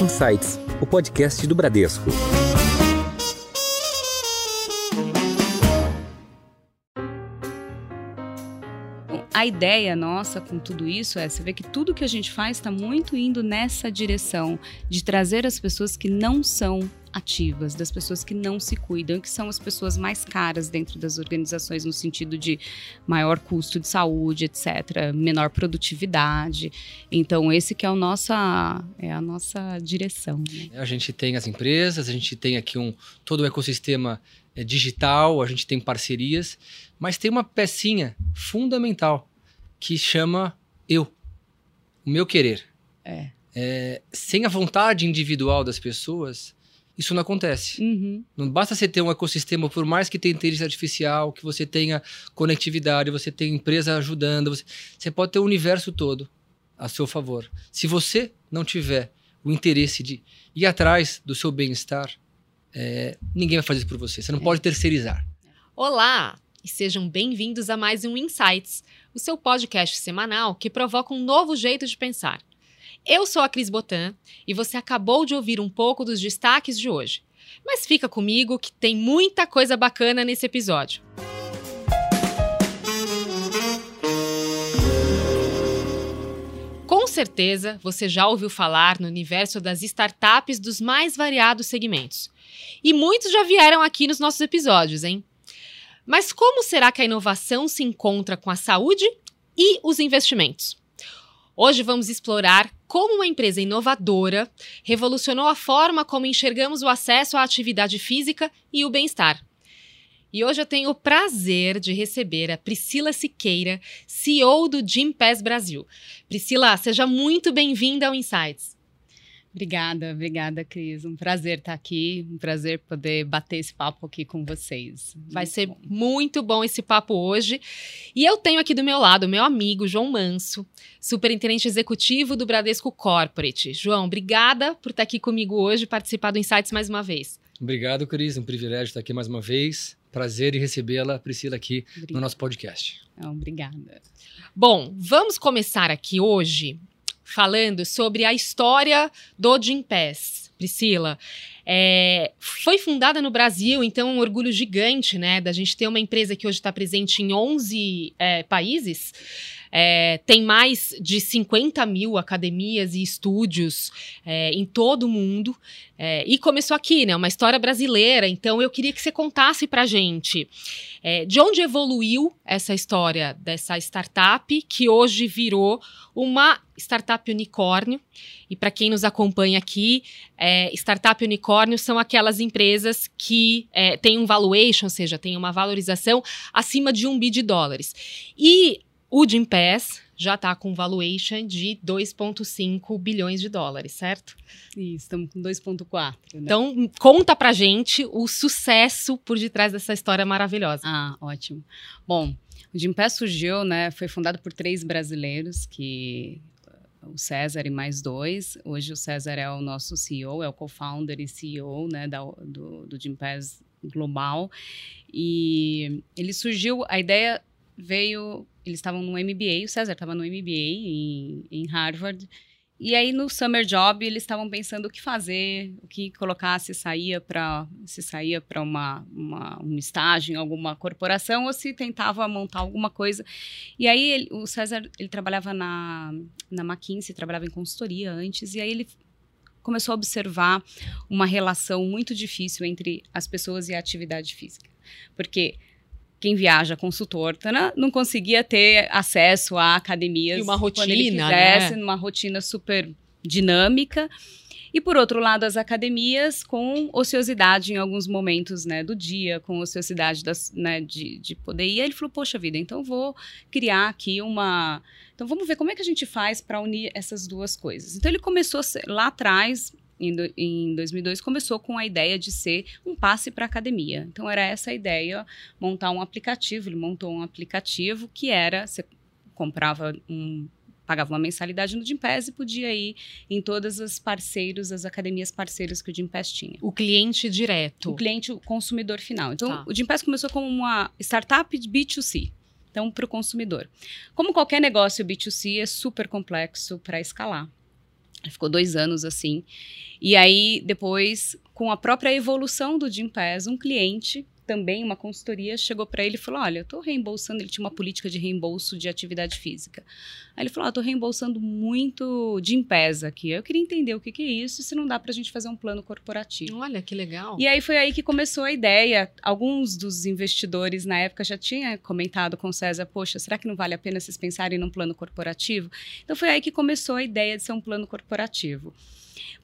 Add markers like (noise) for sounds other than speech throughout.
Insights, o podcast do Bradesco. A ideia nossa com tudo isso é você vê que tudo que a gente faz está muito indo nessa direção de trazer as pessoas que não são ativas, das pessoas que não se cuidam, que são as pessoas mais caras dentro das organizações, no sentido de maior custo de saúde, etc., menor produtividade. Então, esse que é, o nossa, é a nossa direção. Né? A gente tem as empresas, a gente tem aqui um, todo o ecossistema é, digital, a gente tem parcerias, mas tem uma pecinha fundamental que chama eu, o meu querer. É. É, sem a vontade individual das pessoas, isso não acontece. Uhum. Não basta você ter um ecossistema, por mais que tenha inteligência artificial, que você tenha conectividade, você tenha empresa ajudando, você, você pode ter o universo todo a seu favor. Se você não tiver o interesse de ir atrás do seu bem-estar, é, ninguém vai fazer isso por você. Você não é. pode terceirizar. Olá! E sejam bem-vindos a mais um Insights, o seu podcast semanal que provoca um novo jeito de pensar. Eu sou a Cris Botan e você acabou de ouvir um pouco dos destaques de hoje. Mas fica comigo que tem muita coisa bacana nesse episódio. Com certeza você já ouviu falar no universo das startups dos mais variados segmentos. E muitos já vieram aqui nos nossos episódios, hein? Mas como será que a inovação se encontra com a saúde e os investimentos? Hoje vamos explorar como uma empresa inovadora revolucionou a forma como enxergamos o acesso à atividade física e o bem-estar. E hoje eu tenho o prazer de receber a Priscila Siqueira, CEO do Gym Pass Brasil. Priscila, seja muito bem-vinda ao Insights. Obrigada, obrigada, Cris. Um prazer estar aqui, um prazer poder bater esse papo aqui com vocês. Vai muito ser bom. muito bom esse papo hoje. E eu tenho aqui do meu lado meu amigo João Manso, superintendente executivo do Bradesco Corporate. João, obrigada por estar aqui comigo hoje, participar do Insights mais uma vez. Obrigado, Cris. Um privilégio estar aqui mais uma vez. Prazer em recebê-la, Priscila, aqui obrigada. no nosso podcast. Não, obrigada. Bom, vamos começar aqui hoje falando sobre a história do Gimpass. Priscila, é, foi fundada no Brasil, então um orgulho gigante, né, da gente ter uma empresa que hoje está presente em 11 é, países. É, tem mais de 50 mil academias e estúdios é, em todo o mundo. É, e começou aqui, né? Uma história brasileira. Então eu queria que você contasse pra gente é, de onde evoluiu essa história dessa startup que hoje virou uma startup unicórnio. E para quem nos acompanha aqui, é, startup unicórnio são aquelas empresas que é, têm um valuation, ou seja, têm uma valorização acima de um bi de dólares. E o Jim Pass já está com valuation de 2,5 bilhões de dólares, certo? Isso, estamos com 2,4. Né? Então, conta pra gente o sucesso por detrás dessa história maravilhosa. Ah, ótimo. Bom, o Jim Pass surgiu, né? Foi fundado por três brasileiros que o César e mais dois. Hoje o César é o nosso CEO, é o co-founder e CEO né, da, do, do Jim Pass Global. E ele surgiu, a ideia veio eles estavam no MBA, o César estava no MBA em, em Harvard. E aí no summer job eles estavam pensando o que fazer, o que colocar se saía para se saía para uma, uma, um estágio em alguma corporação ou se tentava montar alguma coisa. E aí ele, o César ele trabalhava na na McKinsey, trabalhava em consultoria antes e aí ele começou a observar uma relação muito difícil entre as pessoas e a atividade física. Porque quem viaja consultor tá, não conseguia ter acesso a academias e uma rotina, quando ele quisesse, né? numa rotina super dinâmica. E por outro lado, as academias com ociosidade em alguns momentos né, do dia, com ociosidade das, né, de, de poder ir. Ele falou: Poxa vida, então vou criar aqui uma. Então vamos ver como é que a gente faz para unir essas duas coisas. Então ele começou lá atrás, em, do, em 2002, começou com a ideia de ser um passe para academia. Então, era essa a ideia, montar um aplicativo. Ele montou um aplicativo que era, você comprava um pagava uma mensalidade no Gympass e podia ir em todas as parceiros, as academias parceiras que o Gympass tinha. O cliente direto. O cliente, o consumidor final. Então, tá. o Gympass começou como uma startup de B2C. Então, para o consumidor. Como qualquer negócio B2C, é super complexo para escalar. Ficou dois anos assim. E aí, depois, com a própria evolução do Gimpass, um cliente também uma consultoria chegou para ele e falou: Olha, eu estou reembolsando. Ele tinha uma política de reembolso de atividade física. Aí ele falou: ah, Estou reembolsando muito de Impesa aqui. Eu queria entender o que, que é isso e se não dá para a gente fazer um plano corporativo. Olha que legal. E aí foi aí que começou a ideia. Alguns dos investidores na época já tinham comentado com o César: Poxa, será que não vale a pena vocês pensarem num plano corporativo? Então foi aí que começou a ideia de ser um plano corporativo.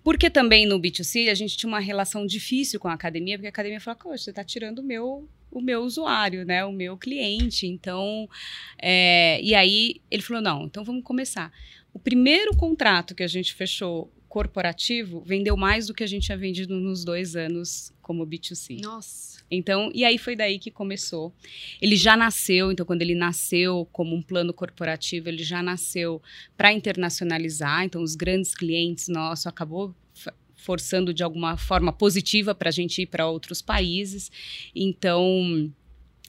Porque também no B2C a gente tinha uma relação difícil com a academia, porque a academia falava, poxa, você está tirando o meu, o meu usuário, né? O meu cliente. Então, é, e aí ele falou, não, então vamos começar. O primeiro contrato que a gente fechou corporativo vendeu mais do que a gente tinha vendido nos dois anos como B2C. Nossa. Então, e aí foi daí que começou. Ele já nasceu, então quando ele nasceu como um plano corporativo, ele já nasceu para internacionalizar. Então, os grandes clientes nossos acabou forçando de alguma forma positiva para a gente ir para outros países. Então,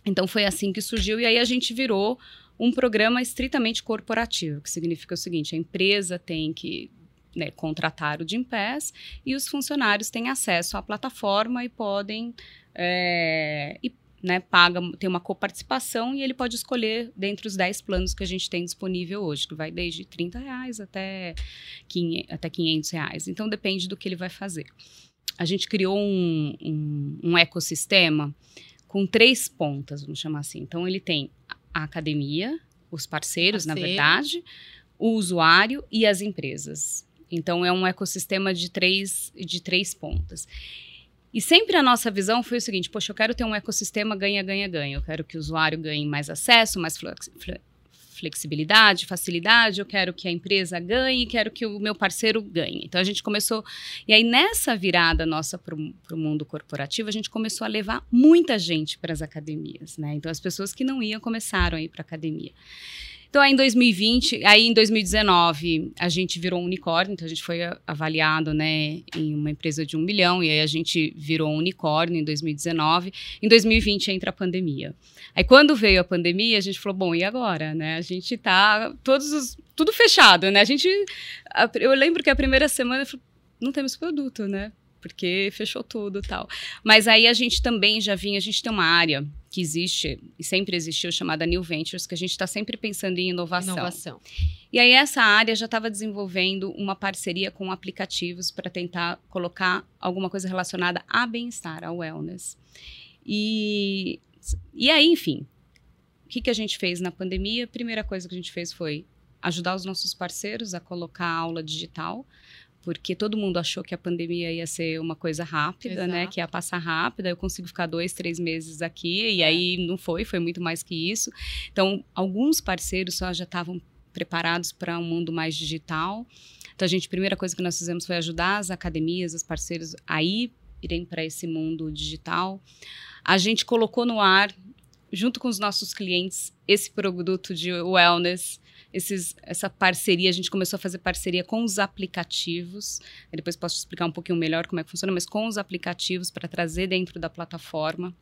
então foi assim que surgiu e aí a gente virou um programa estritamente corporativo, que significa o seguinte: a empresa tem que né, contratar o Gimpass e os funcionários têm acesso à plataforma e podem é, e, né, paga, tem uma coparticipação e ele pode escolher dentre os 10 planos que a gente tem disponível hoje, que vai desde 30 reais até 500, até 500 reais. Então, depende do que ele vai fazer. A gente criou um, um, um ecossistema com três pontas, vamos chamar assim. Então, ele tem a academia, os parceiros, Parceiro. na verdade, o usuário e as empresas. Então, é um ecossistema de três, de três pontas. E sempre a nossa visão foi o seguinte: poxa, eu quero ter um ecossistema ganha, ganha, ganha. Eu quero que o usuário ganhe mais acesso, mais flexibilidade, facilidade, eu quero que a empresa ganhe, quero que o meu parceiro ganhe. Então a gente começou. E aí, nessa virada nossa para o mundo corporativo, a gente começou a levar muita gente para as academias. Né? Então as pessoas que não iam começaram a ir para academia. Então, aí em 2020, aí em 2019, a gente virou um unicórnio, então a gente foi avaliado, né, em uma empresa de um milhão, e aí a gente virou um unicórnio em 2019. Em 2020 entra a pandemia. Aí quando veio a pandemia, a gente falou, bom, e agora, né? A gente tá todos os, tudo fechado, né? A gente, eu lembro que a primeira semana, eu falei, não temos produto, né? Porque fechou tudo tal. Mas aí a gente também já vinha, a gente tem uma área que existe e sempre existiu chamada New Ventures, que a gente está sempre pensando em inovação. Inovação. E aí essa área já estava desenvolvendo uma parceria com aplicativos para tentar colocar alguma coisa relacionada a bem-estar, ao wellness. E, e aí, enfim, o que, que a gente fez na pandemia? A primeira coisa que a gente fez foi ajudar os nossos parceiros a colocar aula digital porque todo mundo achou que a pandemia ia ser uma coisa rápida, né, Exato. né? Que ia passar rápida. Eu consigo ficar dois, três meses aqui e é. aí não foi, foi muito mais que isso. Então, alguns parceiros só já estavam preparados para um mundo mais digital. Então, a gente, a primeira coisa que nós fizemos foi ajudar as academias, os parceiros a ir, irem para esse mundo digital. A gente colocou no ar, junto com os nossos clientes, esse produto de wellness esses, essa parceria, a gente começou a fazer parceria com os aplicativos. depois posso explicar um pouquinho melhor como é que funciona, mas com os aplicativos para trazer dentro da plataforma.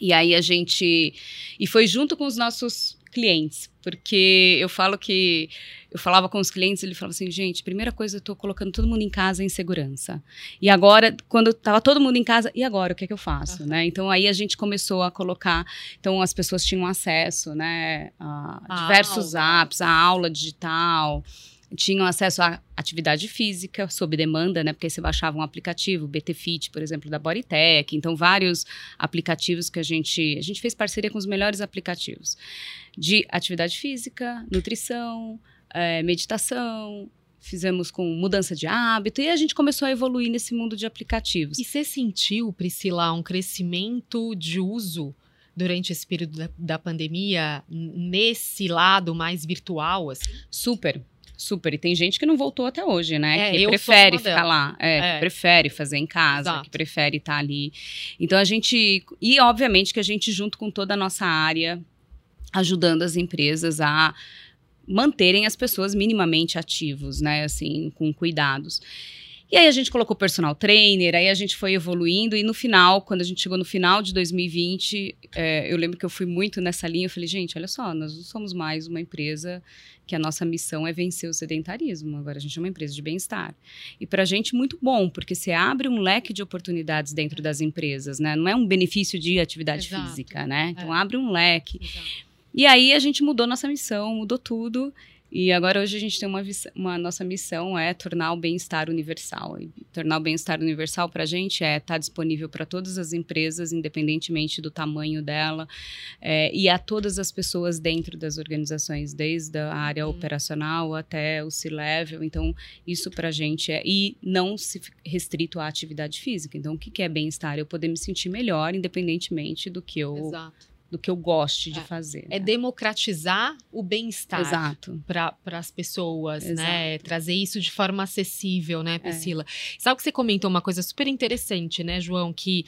E aí a gente. E foi junto com os nossos clientes, porque eu falo que eu falava com os clientes, ele falava assim, gente, primeira coisa, eu estou colocando todo mundo em casa em segurança. E agora, quando estava todo mundo em casa, e agora o que é que eu faço, uhum. né? Então aí a gente começou a colocar, então as pessoas tinham acesso, né, a, a diversos aula. apps, a aula digital, tinham acesso à atividade física sob demanda, né? Porque você baixava um aplicativo, BT Fit, por exemplo, da Bodytech, então vários aplicativos que a gente a gente fez parceria com os melhores aplicativos de atividade física, nutrição, é, meditação, fizemos com mudança de hábito e a gente começou a evoluir nesse mundo de aplicativos. E você sentiu, Priscila, um crescimento de uso durante esse período da, da pandemia nesse lado mais virtual? Assim? Super. Super. E tem gente que não voltou até hoje, né? É, que prefere ficar lá. É, é. prefere fazer em casa, Exato. que prefere estar ali. Então a gente. E obviamente que a gente, junto com toda a nossa área, ajudando as empresas a manterem as pessoas minimamente ativos, né? Assim, com cuidados. E aí a gente colocou personal trainer, aí a gente foi evoluindo e no final, quando a gente chegou no final de 2020, é, eu lembro que eu fui muito nessa linha, eu falei, gente, olha só, nós não somos mais uma empresa que a nossa missão é vencer o sedentarismo, agora a gente é uma empresa de bem-estar. E para a gente muito bom, porque você abre um leque de oportunidades dentro das empresas, né? Não é um benefício de atividade Exato. física, né? Então É. abre um leque. Exato. E aí a gente mudou nossa missão, mudou tudo. E agora hoje a gente tem uma, uma nossa missão é tornar o bem-estar universal. E tornar o bem-estar universal para a gente é estar disponível para todas as empresas, independentemente do tamanho dela, é, e a todas as pessoas dentro das organizações, desde a área Uhum. operacional até o C-level. Então isso para a gente é e não se restrito à atividade física. Então o que, que é bem-estar? Eu poder me sentir melhor, independentemente do que eu Exato. Do que eu goste de É. fazer. É né? democratizar o bem-estar. Exato. para as pessoas, né? Exato. É. Trazer isso de forma acessível, né, Priscila? Sabe que você comentou uma coisa super interessante, né, João? Que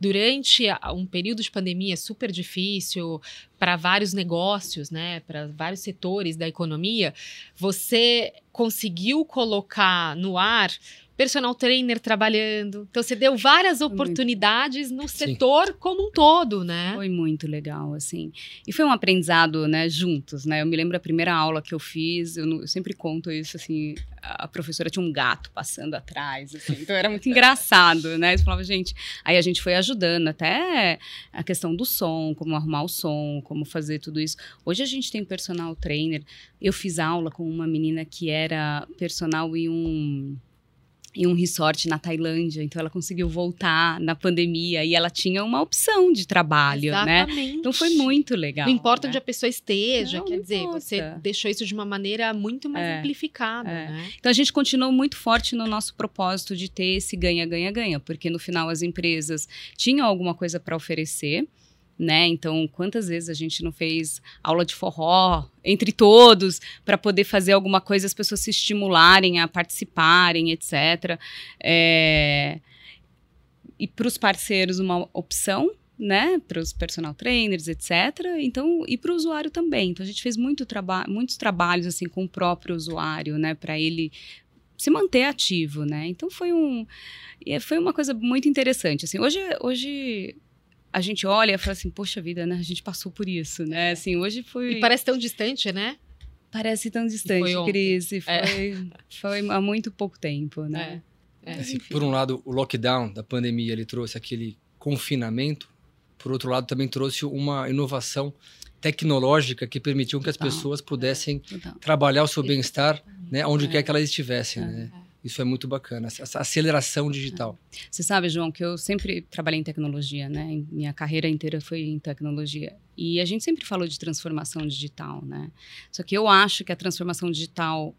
durante um período de pandemia super difícil para vários negócios, né, para vários setores da economia, você conseguiu colocar no ar personal trainer trabalhando. Então você deu várias muito. oportunidades no Sim. setor como um todo, né? Foi muito legal, assim. E foi um aprendizado, né, juntos, né? Eu me lembro a primeira aula que eu fiz, eu, não- eu sempre conto isso, assim, a professora tinha um gato passando atrás, assim, então era muito (laughs) engraçado, né? Eu falava, gente, aí a gente foi ajudando até a questão do som, como arrumar o som, como fazer tudo isso. Hoje a gente tem personal trainer. Eu fiz aula com uma menina que era personal em um em um resort na Tailândia, então ela conseguiu voltar na pandemia e ela tinha uma opção de trabalho, né? Exatamente. Então foi muito legal. Não importa né? onde a pessoa esteja, Não, quer não dizer, importa. você deixou isso de uma maneira muito mais É, amplificada, é. né? Então a gente continuou muito forte no nosso propósito de ter esse ganha-ganha-ganha, porque no final as empresas tinham alguma coisa para oferecer, né? Então quantas vezes a gente não fez aula de forró entre todos para poder fazer alguma coisa, as pessoas se estimularem a participarem, etc. É, E para os parceiros uma opção. Né, para os personal trainers, etc. Então, e para o usuário também. Então, a gente fez muito traba muitos trabalhos assim com o próprio usuário, né, para ele se manter ativo, né? Então foi um foi uma coisa muito interessante. Assim, hoje, hoje a gente olha e fala assim, poxa vida, né? A gente passou por isso, né? Assim, hoje foi E parece tão distante, né? parece tão distante, foi ontem. Cris. e Foi, É. foi há muito pouco tempo, né? É. Assim, enfim. por um lado, o lockdown da pandemia ele trouxe aquele confinamento, por outro lado, também trouxe uma inovação tecnológica que permitiu que as pessoas pudessem Então, trabalhar o seu bem-estar, né, onde É. quer que elas estivessem, É. né? Isso é muito bacana, essa aceleração digital. Você sabe, João, que eu sempre trabalhei em tecnologia, né? Minha carreira inteira foi em tecnologia. E a gente sempre falou de transformação digital, né? Só que eu acho que a transformação digital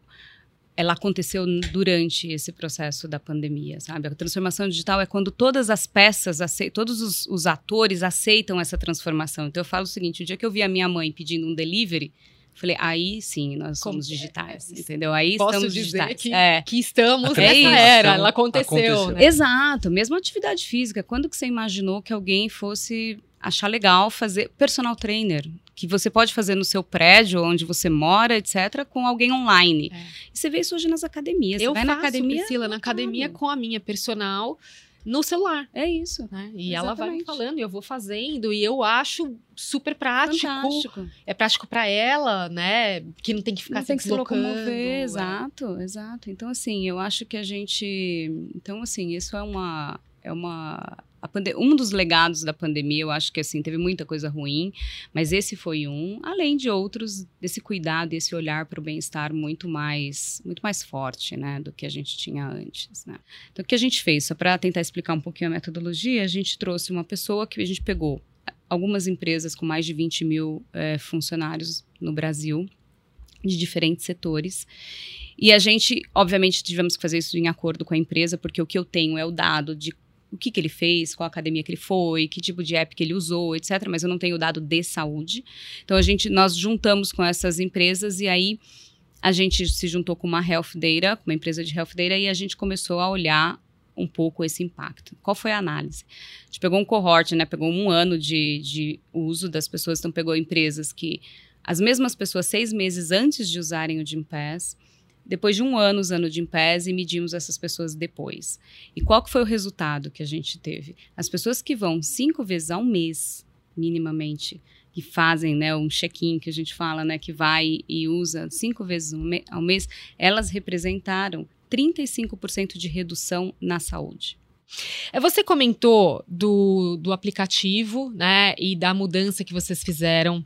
ela aconteceu durante esse processo da pandemia, sabe? A transformação digital é quando todas as peças, todos os, os atores aceitam essa transformação. Então eu falo o seguinte: o dia que eu vi a minha mãe pedindo um delivery, falei, aí sim, nós Como- somos digitais, é, entendeu? Aí Posso estamos dizer digitais. que, É. que estamos É nessa era. Ela aconteceu, Aconteceu. né? Exato, mesmo atividade física. Quando que você imaginou que alguém fosse achar legal fazer personal trainer? Que você pode fazer no seu prédio, onde você mora, etc., com alguém online. É. E você vê isso hoje nas academias. Eu você vai faço, na academia. Priscila, na academia lotado. com a minha personal no celular. É isso. Né? E ela vai me Exatamente. falando, e eu vou fazendo, e eu acho super prático. Fantástico. É prático pra ela, né? Que não tem que ficar Não se tem que se locomover, é. exato, exato. Então, assim, eu acho que a gente. Então, assim, isso é uma. É uma pande- um dos legados da pandemia, eu acho que assim, teve muita coisa ruim, mas esse foi um, além de outros, desse cuidado, esse olhar para o bem-estar muito mais, muito mais forte, né, do que a gente tinha antes, né. Então, o que a gente fez, só para tentar explicar um pouquinho a metodologia, a gente trouxe uma pessoa que a gente pegou algumas empresas com mais de 20 mil eh, funcionários no Brasil, de diferentes setores. E a gente, obviamente, tivemos que fazer isso em acordo com a empresa, porque o que eu tenho é o dado de o que, que ele fez, qual academia que ele foi, que tipo de app que ele usou, etc. Mas eu não tenho dado de saúde. Então a gente, nós juntamos com essas empresas e aí a gente se juntou com uma Health Data, com uma empresa de Health Data, e a gente começou a olhar um pouco esse impacto. Qual foi a análise? A gente pegou um cohort, né? Pegou um ano de, de uso das pessoas, então pegou empresas que as mesmas pessoas seis meses antes de usarem o Gympass depois de um ano usando o Gympass e medimos essas pessoas depois. E qual que foi o resultado que a gente teve? As pessoas que vão cinco vezes ao mês, minimamente, que fazem né, um check-in que a gente fala, né, que vai e usa cinco vezes ao mês, elas representaram 35% de redução na saúde. É, você comentou do, do aplicativo, né, e da mudança que vocês fizeram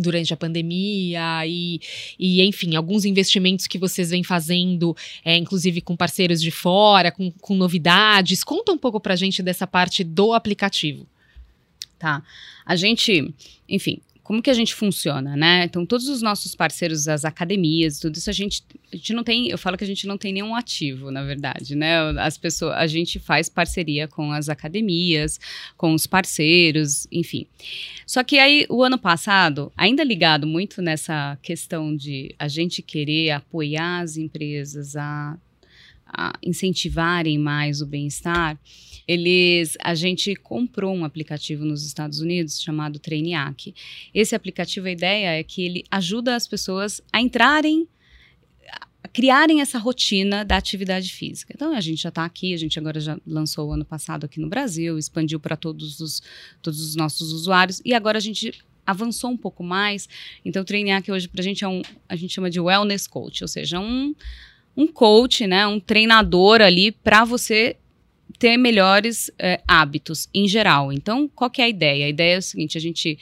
durante a pandemia e, e, enfim, alguns investimentos que vocês vêm fazendo, é, inclusive com parceiros de fora, com, com novidades. Conta um pouco pra gente dessa parte do aplicativo. Tá. A gente, enfim, como que a gente funciona, né? Então, todos os nossos parceiros, as academias, tudo isso, a gente, a gente não tem, eu falo que a gente não tem nenhum ativo, na verdade, né? As pessoas, a gente faz parceria com as academias, com os parceiros, enfim. Só que aí, o ano passado, ainda ligado muito nessa questão de a gente querer apoiar as empresas a, a incentivarem mais o bem-estar, eles a gente comprou um aplicativo nos Estados Unidos chamado Trainiac. Esse aplicativo a ideia é que ele ajuda as pessoas a entrarem a criarem essa rotina da atividade física. Então a gente já está aqui, a gente agora já lançou o ano passado aqui no Brasil, expandiu para todos os todos os nossos usuários e agora a gente avançou um pouco mais. Então o Trainiac hoje para a gente é um a gente chama de wellness coach, ou seja, um um coach, né, um treinador ali para você ter melhores é, hábitos em geral. Então, qual que é a ideia? A ideia é o seguinte: a gente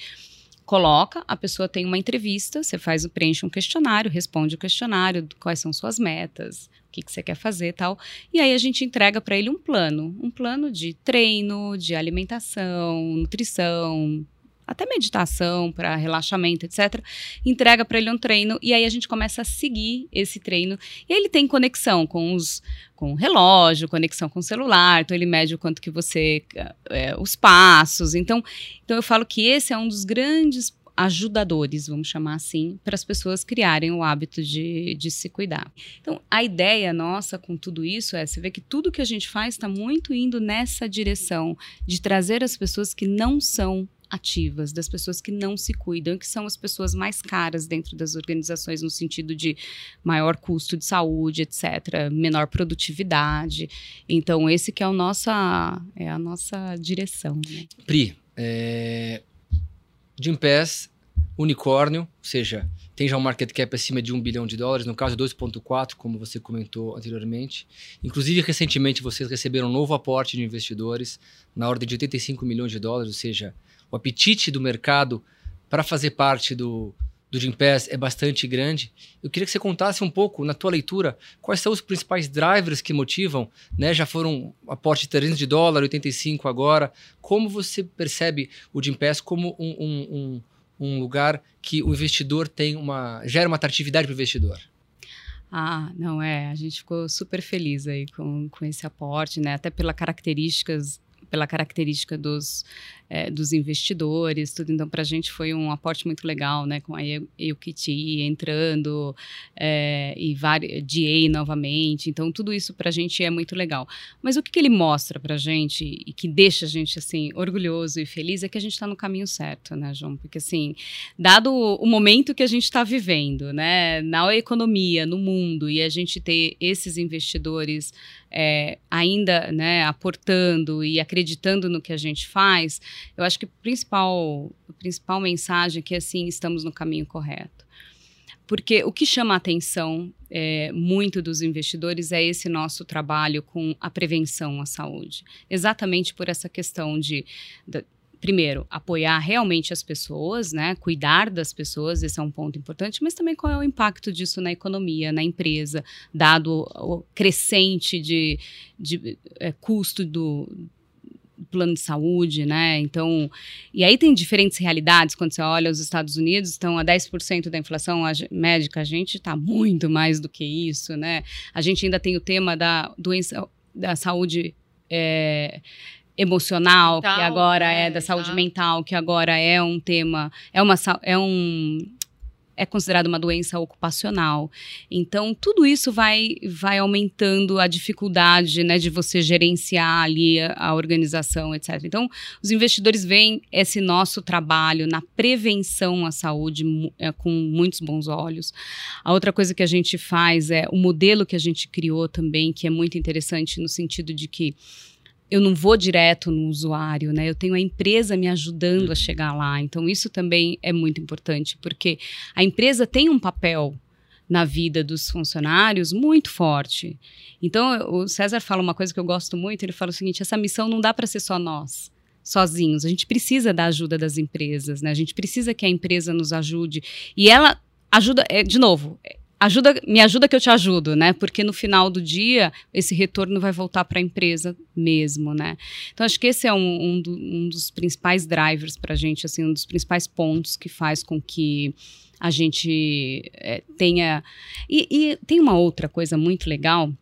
coloca, a pessoa tem uma entrevista, você faz, preenche um questionário, responde o questionário, quais são suas metas, o que, que você quer fazer tal. E aí a gente entrega para ele um plano, um plano de treino, de alimentação, nutrição, até meditação para relaxamento, etc. Entrega para ele um treino e aí a gente começa a seguir esse treino. E ele tem conexão com os com o relógio, conexão com o celular, então ele mede o quanto que você é, os passos. Então, então eu falo que esse é um dos grandes ajudadores, vamos chamar assim, para as pessoas criarem o hábito de, de se cuidar. Então, a ideia nossa com tudo isso é você vê que tudo que a gente faz está muito indo nessa direção de trazer as pessoas que não são ativas, das pessoas que não se cuidam, que são as pessoas mais caras dentro das organizações, no sentido de maior custo de saúde, etc., menor produtividade. Então, esse que é, o nossa, é a nossa direção. Né? Pri, é... Jim Pass, unicórnio, ou seja, tem já um market cap acima de um bilhão de dólares, no caso 2,4, como você comentou anteriormente. Inclusive, recentemente, vocês receberam um novo aporte de investidores na ordem de 85 milhões de dólares, ou seja, o apetite do mercado para fazer parte do, do Gympass é bastante grande. Eu queria que você contasse um pouco, na tua leitura, quais são os principais drivers que motivam, né? Já foram aporte de 300 de dólar, 85 agora. Como você percebe o Gympass como um, um, um, um, lugar que o investidor tem uma... gera uma atratividade para o investidor? Ah, não é. A gente ficou super feliz aí com, com esse aporte, né? Até pelas características pela característica dos, é, dos investidores, tudo. Então, para a gente foi um aporte muito legal, né? Com a EUKT entrando é, e DA novamente. Então, tudo isso para a gente é muito legal. Mas o que, que ele mostra para a gente e que deixa a gente, assim, orgulhoso e feliz é que a gente está no caminho certo, né, João? Porque, assim, dado o momento que a gente está vivendo, né? Na economia, no mundo, e a gente ter esses investidores é, ainda né, aportando e acreditando no que a gente faz, eu acho que a principal, a principal mensagem é que assim estamos no caminho correto. Porque o que chama a atenção é, muito dos investidores é esse nosso trabalho com a prevenção à saúde. Exatamente por essa questão de, de primeiro, apoiar realmente as pessoas, né, cuidar das pessoas, esse é um ponto importante, mas também qual é o impacto disso na economia, na empresa, dado o crescente de, de é, custo do plano de saúde, né? Então, e aí tem diferentes realidades quando você olha os Estados Unidos, estão a 10% da inflação médica, a gente está muito mais do que isso, né? A gente ainda tem o tema da doença da saúde é, emocional, mental, que agora é, é da saúde tá. mental, que agora é um tema, é uma é um é considerado uma doença ocupacional. Então, tudo isso vai, vai aumentando a dificuldade né, de você gerenciar ali a, a organização, etc. Então, os investidores veem esse nosso trabalho na prevenção à saúde é, com muitos bons olhos. A outra coisa que a gente faz é o modelo que a gente criou também, que é muito interessante no sentido de que eu não vou direto no usuário, né? Eu tenho a empresa me ajudando a uhum. chegar lá. Então, isso também é muito importante, porque a empresa tem um papel na vida dos funcionários muito forte. Então, o César fala uma coisa que eu gosto muito, ele fala o seguinte, essa missão não dá para ser só nós sozinhos. A gente precisa da ajuda das empresas, né? A gente precisa que a empresa nos ajude. E ela ajuda, é, de novo, ajuda, me ajuda que eu te ajudo, né? Porque no final do dia esse retorno vai voltar para a empresa mesmo, né? Então acho que esse é um, um, do, um dos principais drivers para a gente, assim, um dos principais pontos que faz com que a gente é, tenha e, e, tem uma outra coisa muito legal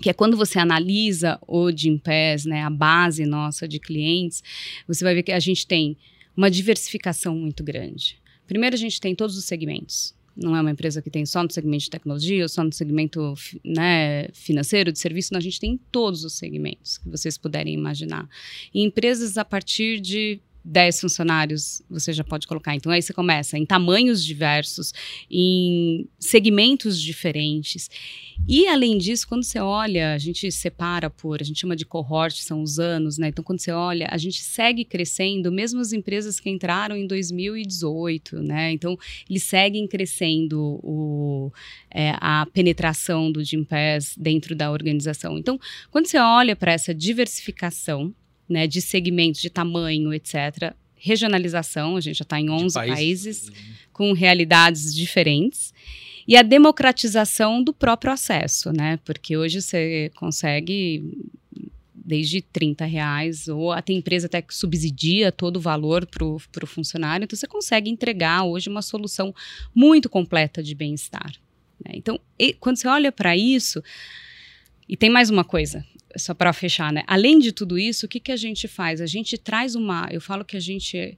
que é quando você analisa o Gimpass, né, a base nossa de clientes, você vai ver que a gente tem uma diversificação muito grande. Primeiro, a gente tem todos os segmentos não é uma empresa que tem só no segmento de tecnologia ou só no segmento né, financeiro, de serviço, não, a gente tem em todos os segmentos que vocês puderem imaginar. E empresas a partir de 10 funcionários você já pode colocar. Então aí você começa em tamanhos diversos, em segmentos diferentes. E além disso, quando você olha, a gente separa por, a gente chama de cohort, são os anos, né? Então quando você olha, a gente segue crescendo, mesmo as empresas que entraram em 2018, né? Então eles seguem crescendo o, é, a penetração do Gimpass dentro da organização. Então, quando você olha para essa diversificação, né, de segmentos, de tamanho, etc. Regionalização, a gente já está em 11 países, países com realidades diferentes. E a democratização do próprio acesso, né? Porque hoje você consegue desde 30 reais, ou até empresa até que subsidia todo o valor para o funcionário, então você consegue entregar hoje uma solução muito completa de bem-estar. Né? Então, e, quando você olha para isso, e tem mais uma coisa, só para fechar, né? Além de tudo isso, o que, que a gente faz? A gente traz uma. Eu falo que a gente.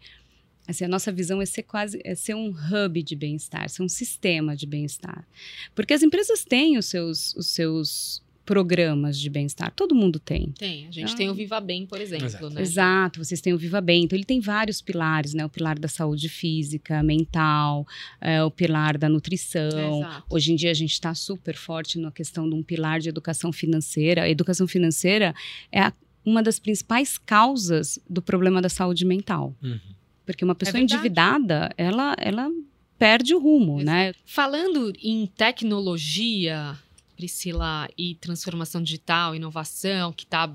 Assim, a nossa visão é ser quase é ser um hub de bem-estar, ser um sistema de bem-estar. Porque as empresas têm os seus, os seus programas de bem-estar. Todo mundo tem. Tem. A gente tem o Viva Bem, por exemplo. Exato. Né? Exato. Vocês têm o Viva Bem. Então, ele tem vários pilares, né? O pilar da saúde física, mental, é, o pilar da nutrição. Exato. Hoje em dia, a gente está super forte na questão de um pilar de educação financeira. A educação financeira é a, uma das principais causas do problema da saúde mental. Uhum. Porque uma pessoa é endividada, ela, ela perde o rumo, Exato. né? Falando em tecnologia, Priscila, e transformação digital, inovação, que está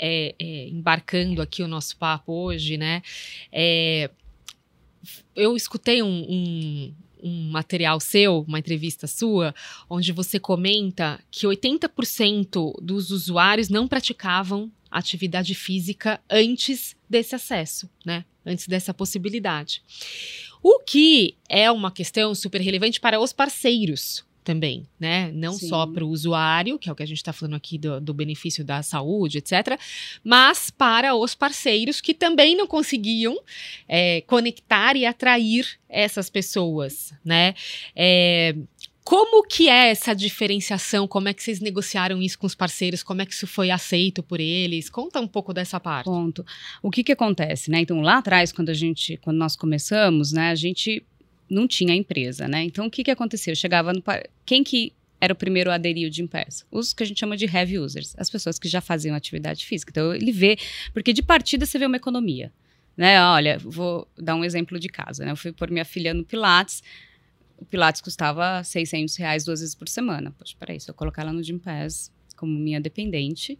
é, é, embarcando aqui o nosso papo hoje, né? É, eu escutei um, um, um material seu, uma entrevista sua, onde você comenta que 80% dos usuários não praticavam atividade física antes desse acesso, né? Antes dessa possibilidade. O que é uma questão super relevante para os parceiros, também, né? Não Sim. só para o usuário, que é o que a gente está falando aqui do, do, benefício da saúde, etc., mas para os parceiros que também não conseguiam é, conectar e atrair essas pessoas, né? É, como que é essa diferenciação? Como é que vocês negociaram isso com os parceiros? Como é que isso foi aceito por eles? Conta um pouco dessa parte. Ponto. O que que acontece, né? Então lá atrás, quando a gente, quando nós começamos, né, a gente não tinha empresa, né? Então, o que que aconteceu? Eu chegava no... Quem que era o primeiro a aderir o Gympass? Os que a gente chama de heavy users, as pessoas que já faziam atividade física. Então, ele vê... Porque de partida você vê uma economia, né? Olha, vou dar um exemplo de casa, né? Eu fui pôr minha filha no Pilates... O Pilates custava 600 reais duas vezes por semana. Poxa, peraí, se eu colocar ela no Gympass como minha dependente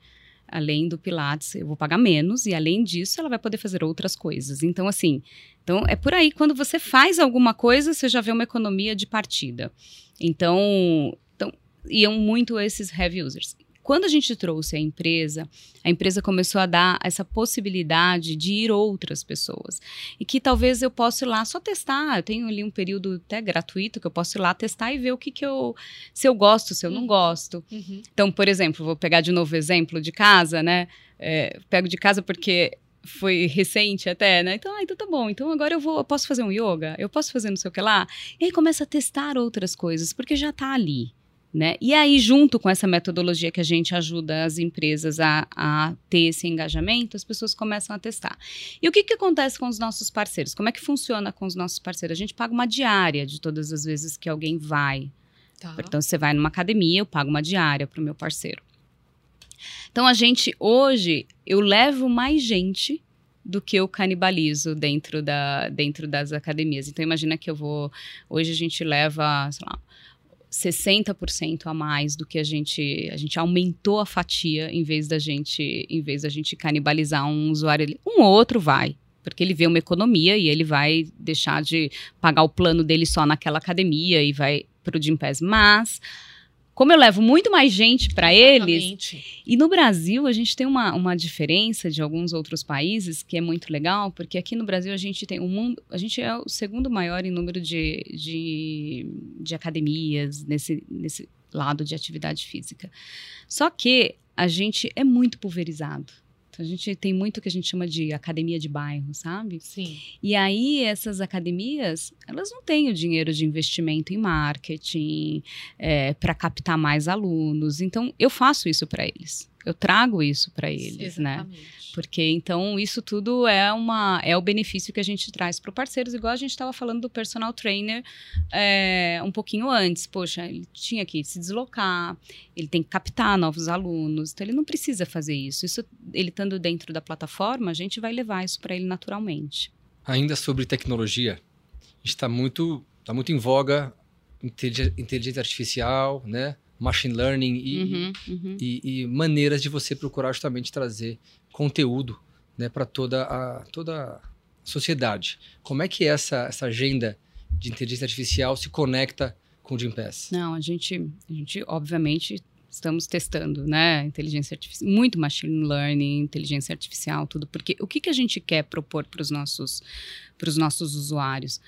além do Pilates, eu vou pagar menos e além disso ela vai poder fazer outras coisas. Então assim, então é por aí quando você faz alguma coisa, você já vê uma economia de partida. Então, então iam muito esses heavy users. Quando a gente trouxe a empresa, a empresa começou a dar essa possibilidade de ir outras pessoas. E que talvez eu possa ir lá só testar. Eu tenho ali um período até gratuito que eu posso ir lá testar e ver o que, que eu. se eu gosto, se eu não uhum. gosto. Uhum. Então, por exemplo, vou pegar de novo o exemplo de casa, né? É, pego de casa porque foi recente até, né? Então, ah, então tá bom. Então agora eu vou, eu posso fazer um yoga, eu posso fazer não sei o que lá. E aí começa a testar outras coisas, porque já tá ali. Né? E aí, junto com essa metodologia que a gente ajuda as empresas a, a, ter esse engajamento, as pessoas começam a testar. E o que, que acontece com os nossos parceiros? Como é que funciona com os nossos parceiros? A gente paga uma diária de todas as vezes que alguém vai. Tá. Então, você vai numa academia, eu pago uma diária para o meu parceiro. Então, a gente, hoje, eu levo mais gente do que eu canibalizo dentro, da, dentro das academias. Então, imagina que eu vou. Hoje a gente leva, sei lá, 60% a mais do que a gente a gente aumentou a fatia em vez da gente em vez da gente canibalizar um usuário um ou outro vai porque ele vê uma economia e ele vai deixar de pagar o plano dele só naquela academia e vai para o Gympass mas como eu levo muito mais gente para eles. E no Brasil, a gente tem uma, uma diferença de alguns outros países que é muito legal, porque aqui no Brasil a gente tem o um mundo. A gente é o segundo maior em número de, de, de academias nesse, nesse lado de atividade física. Só que a gente é muito pulverizado. A gente tem muito que a gente chama de academia de bairro, sabe? Sim. E aí, essas academias, elas não têm o dinheiro de investimento em marketing é, para captar mais alunos. Então, eu faço isso para eles eu trago isso para eles, né? Exatamente. né? Porque então isso tudo é uma é o benefício que a gente traz para parceiros, igual a gente estava falando do personal trainer é, um pouquinho antes. Poxa, ele tinha que se deslocar, ele tem que captar novos alunos, então ele não precisa fazer isso. Isso ele estando dentro da plataforma, a gente vai levar isso para ele naturalmente. Ainda sobre tecnologia, está muito está muito em voga inteligência artificial, né? Machine learning e, uhum, uhum. e, e maneiras de você procurar justamente trazer conteúdo né, para toda a, toda a sociedade. Como é que essa, essa agenda de inteligência artificial se conecta com o Gympass? Não, a gente, a gente obviamente estamos testando, né, inteligência artificial, muito machine learning, inteligência artificial, tudo, porque o que, que a gente quer propor para os nossos, nossos usuários?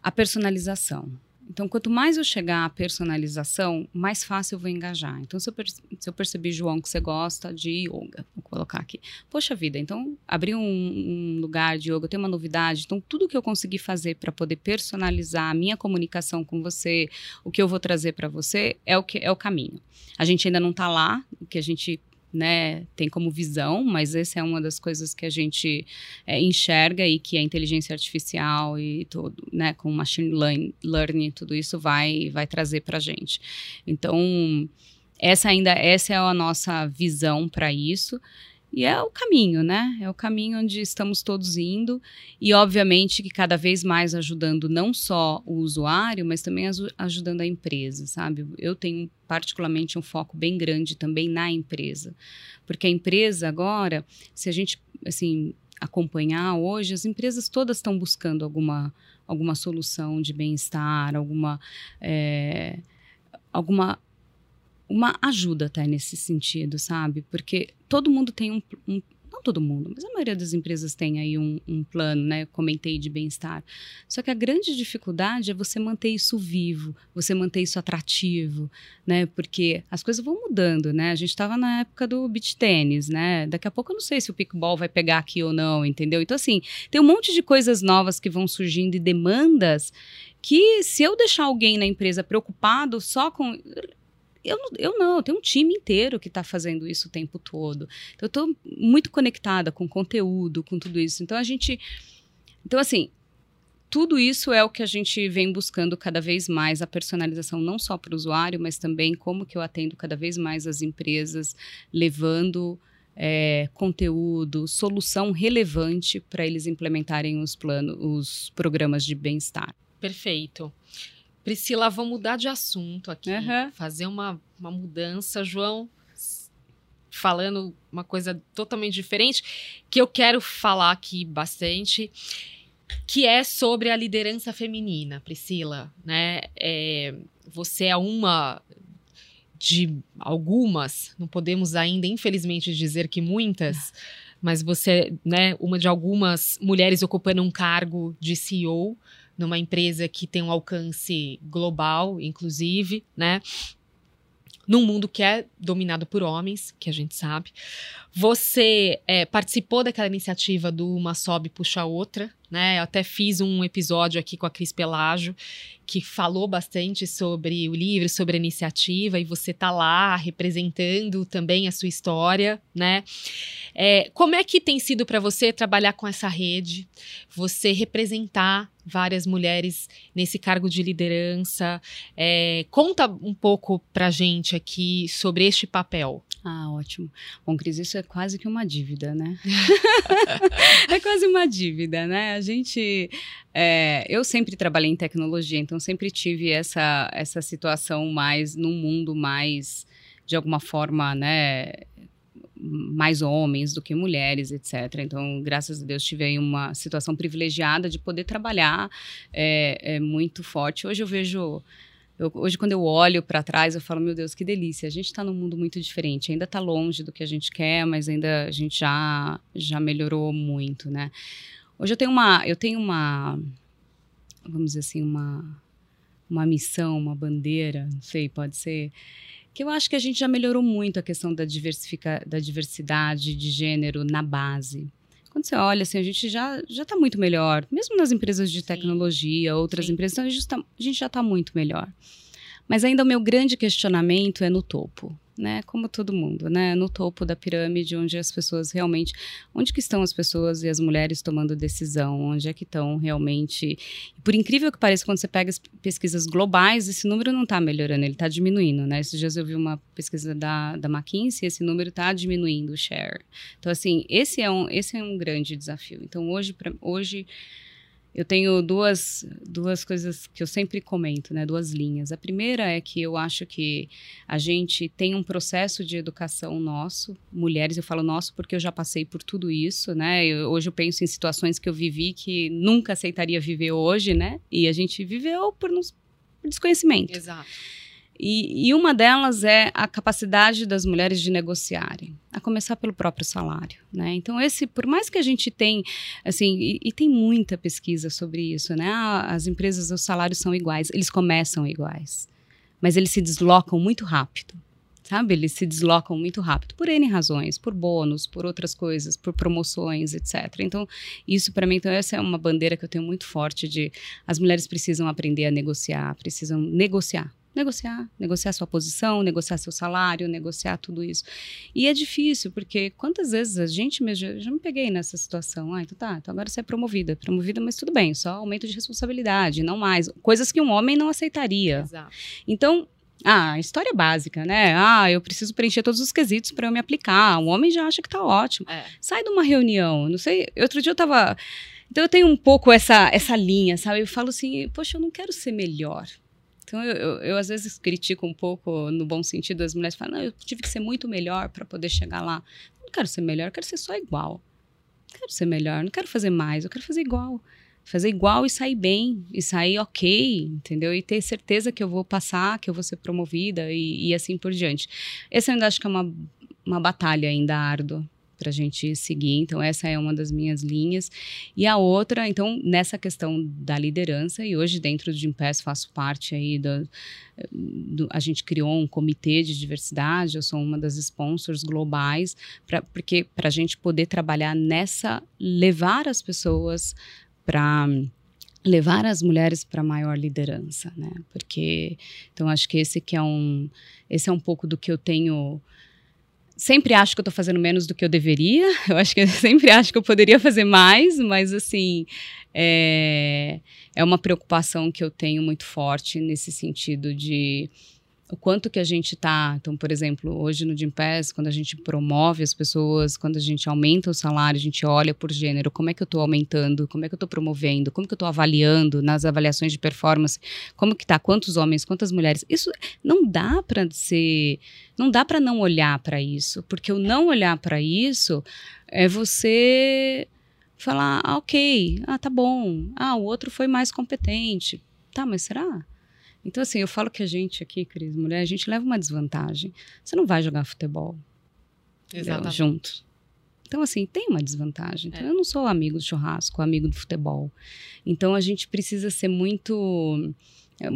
A personalização. Então, quanto mais eu chegar à personalização, mais fácil eu vou engajar. Então, se eu, se eu perceber, João, que você gosta de yoga, vou colocar aqui. Poxa vida, então, abrir um, um lugar de yoga, tem uma novidade. Então, tudo que eu conseguir fazer para poder personalizar a minha comunicação com você, o que eu vou trazer para você, é o, que, é o caminho. A gente ainda não está lá, o que a gente né, tem como visão, mas essa é uma das coisas que a gente é, enxerga e que a inteligência artificial e tudo, né, com machine learning, tudo isso vai vai trazer para a gente. Então essa ainda essa é a nossa visão para isso. E é o caminho, né? É o caminho onde estamos todos indo. E, obviamente, que cada vez mais ajudando não só o usuário, mas também ajudando a empresa, sabe? Eu tenho, particularmente, um foco bem grande também na empresa. Porque a empresa, agora, se a gente, assim, acompanhar hoje, as empresas todas estão buscando alguma, alguma solução de bem-estar, alguma. É, alguma uma ajuda até nesse sentido, sabe? Porque todo mundo tem um, um não todo mundo, mas a maioria das empresas tem aí um, um plano, né? Comentei de bem-estar. Só que a grande dificuldade é você manter isso vivo, você manter isso atrativo, né? Porque as coisas vão mudando, né? A gente estava na época do beach tênis, né? Daqui a pouco eu não sei se o pickball vai pegar aqui ou não, entendeu? Então, assim, tem um monte de coisas novas que vão surgindo e demandas que se eu deixar alguém na empresa preocupado só com eu, eu não, eu tenho um time inteiro que está fazendo isso o tempo todo. Então, eu estou muito conectada com conteúdo, com tudo isso. Então, a gente. Então, assim, tudo isso é o que a gente vem buscando cada vez mais, a personalização não só para o usuário, mas também como que eu atendo cada vez mais as empresas, levando é, conteúdo, solução relevante para eles implementarem os planos, os programas de bem-estar. Perfeito. Priscila, vamos mudar de assunto aqui. Uhum. Fazer uma, uma mudança, João. Falando uma coisa totalmente diferente, que eu quero falar aqui bastante, que é sobre a liderança feminina, Priscila. Né? É, você é uma de algumas, não podemos ainda, infelizmente, dizer que muitas, mas você é né, uma de algumas mulheres ocupando um cargo de CEO numa empresa que tem um alcance global, inclusive, né? num mundo que é dominado por homens, que a gente sabe. Você é, participou daquela iniciativa do Uma Sobe Puxa Outra, né? Eu até fiz um episódio aqui com a Cris Pelágio, que falou bastante sobre o livro, sobre a iniciativa, e você tá lá representando também a sua história, né? É, como é que tem sido para você trabalhar com essa rede, você representar várias mulheres nesse cargo de liderança? É, conta um pouco pra gente aqui sobre este papel. Ah, ótimo. Bom, Cris, isso é quase que uma dívida, né? (laughs) é quase uma dívida, né? A gente. É, eu sempre trabalhei em tecnologia, então sempre tive essa, essa situação mais num mundo mais, de alguma forma, né? mais homens do que mulheres, etc. Então, graças a Deus, tive aí uma situação privilegiada de poder trabalhar é, é muito forte. Hoje eu vejo eu, hoje, quando eu olho para trás, eu falo, meu Deus, que delícia. A gente está num mundo muito diferente. Ainda está longe do que a gente quer, mas ainda a gente já, já melhorou muito, né? Hoje eu tenho uma, eu tenho uma, vamos dizer assim, uma, uma missão, uma bandeira, não sei, pode ser, que eu acho que a gente já melhorou muito a questão da, diversifica, da diversidade de gênero na base. Quando você olha, assim, a gente já está muito melhor. Mesmo nas empresas de tecnologia, Sim. outras Sim. empresas, a gente, tá, a gente já está muito melhor. Mas ainda o meu grande questionamento é no topo né? Como todo mundo, né? No topo da pirâmide, onde as pessoas realmente, onde que estão as pessoas e as mulheres tomando decisão? Onde é que estão realmente? Por incrível que pareça, quando você pega as pesquisas globais, esse número não está melhorando, ele está diminuindo, né? Esses dias eu vi uma pesquisa da, da McKinsey, esse número está diminuindo o share. Então, assim, esse é um, esse é um grande desafio. Então, hoje, pra, hoje eu tenho duas, duas coisas que eu sempre comento, né? Duas linhas. A primeira é que eu acho que a gente tem um processo de educação nosso, mulheres, eu falo nosso porque eu já passei por tudo isso, né? Eu, hoje eu penso em situações que eu vivi que nunca aceitaria viver hoje, né? E a gente viveu por, nos, por desconhecimento. Exato. E, e, uma delas é a capacidade das mulheres de negociarem, a começar pelo próprio salário, né? Então esse, por mais que a gente tem, assim, e, e tem muita pesquisa sobre isso, né? Ah, as empresas, os salários são iguais, eles começam iguais, mas eles se deslocam muito rápido, sabe? Eles se deslocam muito rápido por N razões, por bônus, por outras coisas, por promoções, etc. Então, isso para mim, então essa é uma bandeira que eu tenho muito forte de as mulheres precisam aprender a negociar, precisam negociar negociar, negociar sua posição, negociar seu salário, negociar tudo isso. E é difícil, porque quantas vezes a gente mesmo, eu já me peguei nessa situação, ah, então tá, então agora você é promovida, promovida, mas tudo bem, só aumento de responsabilidade, não mais, coisas que um homem não aceitaria. Exato. Então, ah, história básica, né? Ah, eu preciso preencher todos os quesitos para eu me aplicar. O homem já acha que tá ótimo. É. Sai de uma reunião, não sei, outro dia eu tava então eu tenho um pouco essa essa linha, sabe? Eu falo assim, poxa, eu não quero ser melhor. Então, eu, eu, eu, às vezes critico um pouco, no bom sentido, as mulheres falam, eu tive que ser muito melhor para poder chegar lá. Não quero ser melhor, eu quero ser só igual. Não quero ser melhor, não quero fazer mais, eu quero fazer igual. Fazer igual e sair bem, e sair ok, entendeu? E ter certeza que eu vou passar, que eu vou ser promovida e, e assim por diante. Esse eu ainda acho que é uma, uma batalha ainda árdua para a gente seguir. Então, essa é uma das minhas linhas. E a outra, então, nessa questão da liderança, e hoje dentro do Gimpass faço parte aí do, a gente criou um comitê de diversidade, eu sou uma das sponsors globais, pra, porque para a gente poder trabalhar nessa, levar as pessoas para levar as mulheres para maior liderança, né? Porque então acho que esse que é um esse é um pouco do que eu tenho sempre acho que eu estou fazendo menos do que eu deveria. (laughs) Eu acho que eu (laughs) sempre acho que eu poderia fazer mais, mas assim é, é uma preocupação que eu tenho muito forte nesse sentido de o quanto que a gente está. Então, por exemplo, hoje no Gimpass, quando a gente promove as pessoas, quando a gente aumenta o salário, a gente olha por gênero, como é que eu estou aumentando, como é que eu estou promovendo, como que eu estou avaliando nas avaliações de performance, como que está, quantos homens, quantas mulheres. Isso não dá para ser, não dá para não olhar para isso, porque o não olhar para isso é você falar, ah, ok, ah, tá bom, ah, o outro foi mais competente, tá, mas será? Então, assim, eu falo que a gente aqui, Cris, mulher, a gente leva uma desvantagem. Você não vai jogar futebol Exatamente. junto. Então, assim, tem uma desvantagem. Então, é. eu não sou amigo do churrasco, amigo do futebol. Então, a gente precisa ser muito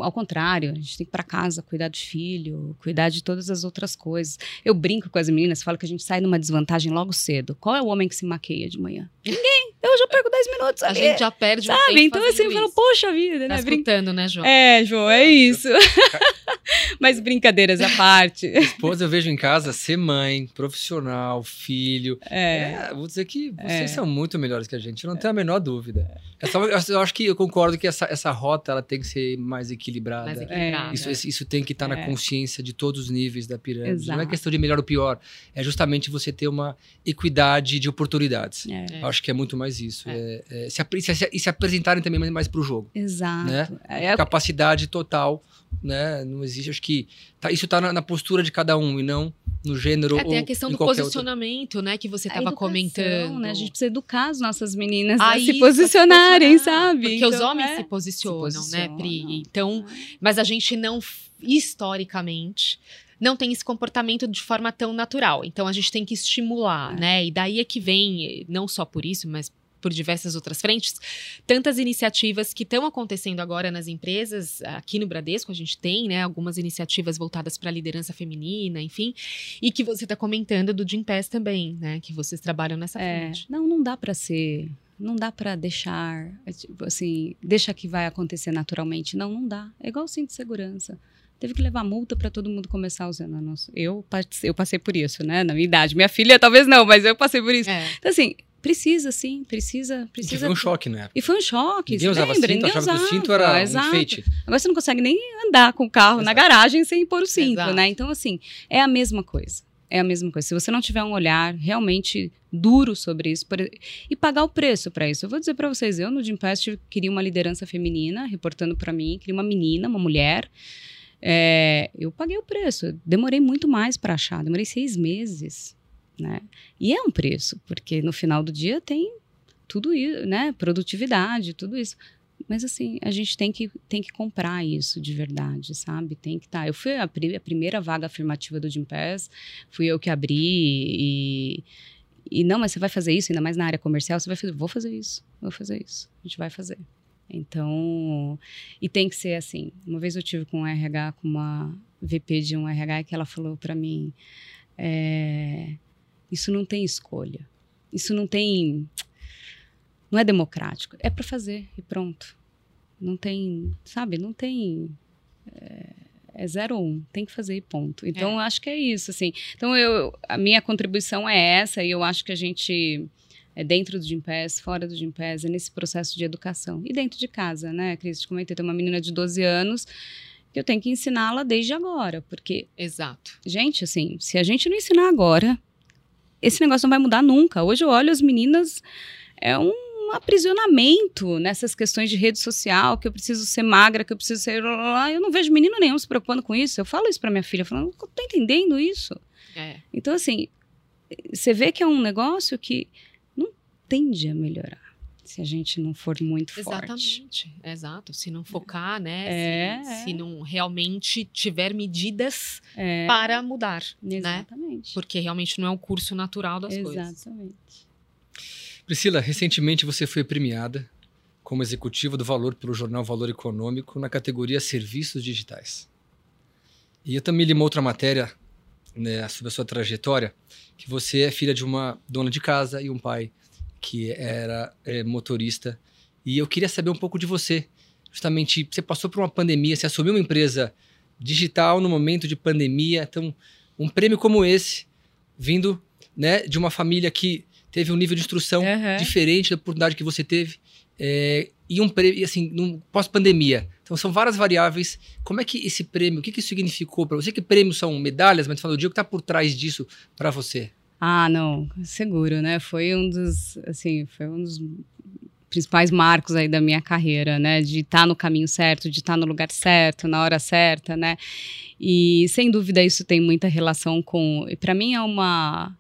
Ao contrário, a gente tem que ir para casa, cuidar do filho, cuidar de todas as outras coisas. Eu brinco com as meninas, falo que a gente sai numa desvantagem logo cedo. Qual é o homem que se maqueia de manhã? Ninguém. Eu já perco 10 minutos A ali. gente já perde um Sabe? tempo Então, assim, eu falo, poxa vida, Tá né? Brin- escutando, né, João? É, João, é isso. (laughs) Mas brincadeiras à parte. (laughs) Esposa, eu vejo em casa ser mãe, profissional, filho. É. É, vou dizer que vocês É. são muito melhores que a gente, eu não tenho a menor dúvida. É só- eu, acho que eu concordo que essa, essa rota ela tem que ser mais equilibrada. Mais equilibrado. Isso, isso- isso tem que estar na É. consciência de todos os níveis da pirâmide. Não é Exato. questão de melhor ou pior. É justamente você ter uma equidade de oportunidades. É. É. Eu Acho que é muito mais isso. É, é, se, se- e se apresentarem também mais, mais para o jogo. Exato. Né? É, Capacidade total, né? Não existe. Acho que tá- isso está na, na postura de cada um e não no gênero É, tem ou a questão do posicionamento, né, que você estava comentando. Né? A gente precisa educar as nossas meninas Ah, a isso, se posicionarem, se sabe? Porque os Então, homens é, se posicionam, se né, posicionam. Pri? Então, mas a gente não, historicamente, não tem esse comportamento de forma tão natural. Então, a gente tem que estimular, É. né? E daí é que vem, não só por isso, mas por diversas outras frentes, tantas iniciativas que estão acontecendo agora nas empresas. Aqui no Bradesco, a gente tem, né, algumas iniciativas voltadas para a liderança feminina, enfim, e que você está comentando do Jim Pass também, né? Que vocês trabalham nessa É, frente. não, não dá pra ser, não dá pra deixar, é, tipo, assim, deixa que vai acontecer naturalmente. Não, não dá. É igual o cinto de segurança. Teve que levar multa pra todo mundo começar usando a nossa. Eu, eu passei por isso, né? Na minha idade. Minha filha talvez não, mas eu passei por isso. É. Então, assim, precisa sim, precisa, precisa. foi um choque, né? E foi um choque. Ninguém usava lembra? cinto, Ninguém achava que o cinto usava, era um exato. enfeite. Agora você não consegue nem andar com o carro na Exato. garagem sem pôr o cinto, Exato. né? Então, assim, é a mesma coisa. É a mesma coisa. Se você não tiver um olhar realmente duro sobre isso por- e pagar o preço para isso. Eu vou dizer para vocês, eu no Gimpest queria uma liderança feminina reportando para mim, queria uma menina, uma mulher. É, eu paguei o preço. Demorei muito mais para achar. Demorei seis meses, né? E é um preço, porque no final do dia tem tudo isso, né? Produtividade, tudo isso. Mas assim, a gente tem que, tem que comprar isso de verdade, sabe? Tem que estar. Eu fui a, pri- a primeira vaga afirmativa do Gimpass, fui eu que abri e, e não, mas você vai fazer isso, ainda mais na área comercial, você vai fazer, vou fazer isso, vou fazer isso, a gente vai fazer. Então, e tem que ser assim. Uma vez eu tive com um RH, com uma VP de um RH, que ela falou para mim, é, isso não tem escolha, isso não tem não é democrático. É para fazer e pronto. Não tem, sabe? Não tem. É, é zero um. Tem que fazer e ponto. Então, eu acho que é isso, assim. Então, eu, a minha contribuição é essa e eu acho que a gente, é dentro do Gimpass, fora do Gimpass, é nesse processo de educação. E dentro de casa, né, Cris? Te comentei, tem uma menina de 12 anos que eu tenho que ensiná-la desde agora. Porque, Exato. gente, assim, se a gente não ensinar agora, esse negócio não vai mudar nunca. Hoje eu olho as meninas, é um aprisionamento nessas questões de rede social, que eu preciso ser magra, que eu preciso ser. Eu não vejo menino nenhum se preocupando com isso. Eu falo isso pra minha filha, falando, eu tô entendendo isso. É. Então, assim, você vê que é um negócio que não tende a melhorar se a gente não for muito forte. Exatamente, exato. Se não focar, né? É, se, é. se não realmente tiver medidas É, para mudar, né? exatamente. Porque realmente não é o curso natural das coisas. Exatamente. Priscila, recentemente você foi premiada como executiva do valor pelo jornal Valor Econômico na categoria Serviços Digitais. E eu também li uma outra matéria né, sobre a sua trajetória, que você é filha de uma dona de casa e um pai que era é, motorista. E eu queria saber um pouco de você. Justamente, você passou por uma pandemia, você assumiu uma empresa digital no momento de pandemia. Então, um prêmio como esse, vindo né, de uma família que teve um nível de instrução Aham. diferente da oportunidade que você teve. É, e um prêmio, assim, num pós-pandemia. Então são várias variáveis. Como é que esse prêmio, o que, que isso significou para você? Que prêmios são medalhas, mas fala o dia que está por trás disso para você. Ah, não, seguro, né? Foi um dos, assim, foi um dos principais marcos aí da minha carreira, né? De estar no caminho certo, de estar no lugar certo, na hora certa, né? E sem dúvida isso tem muita relação com, para mim é uma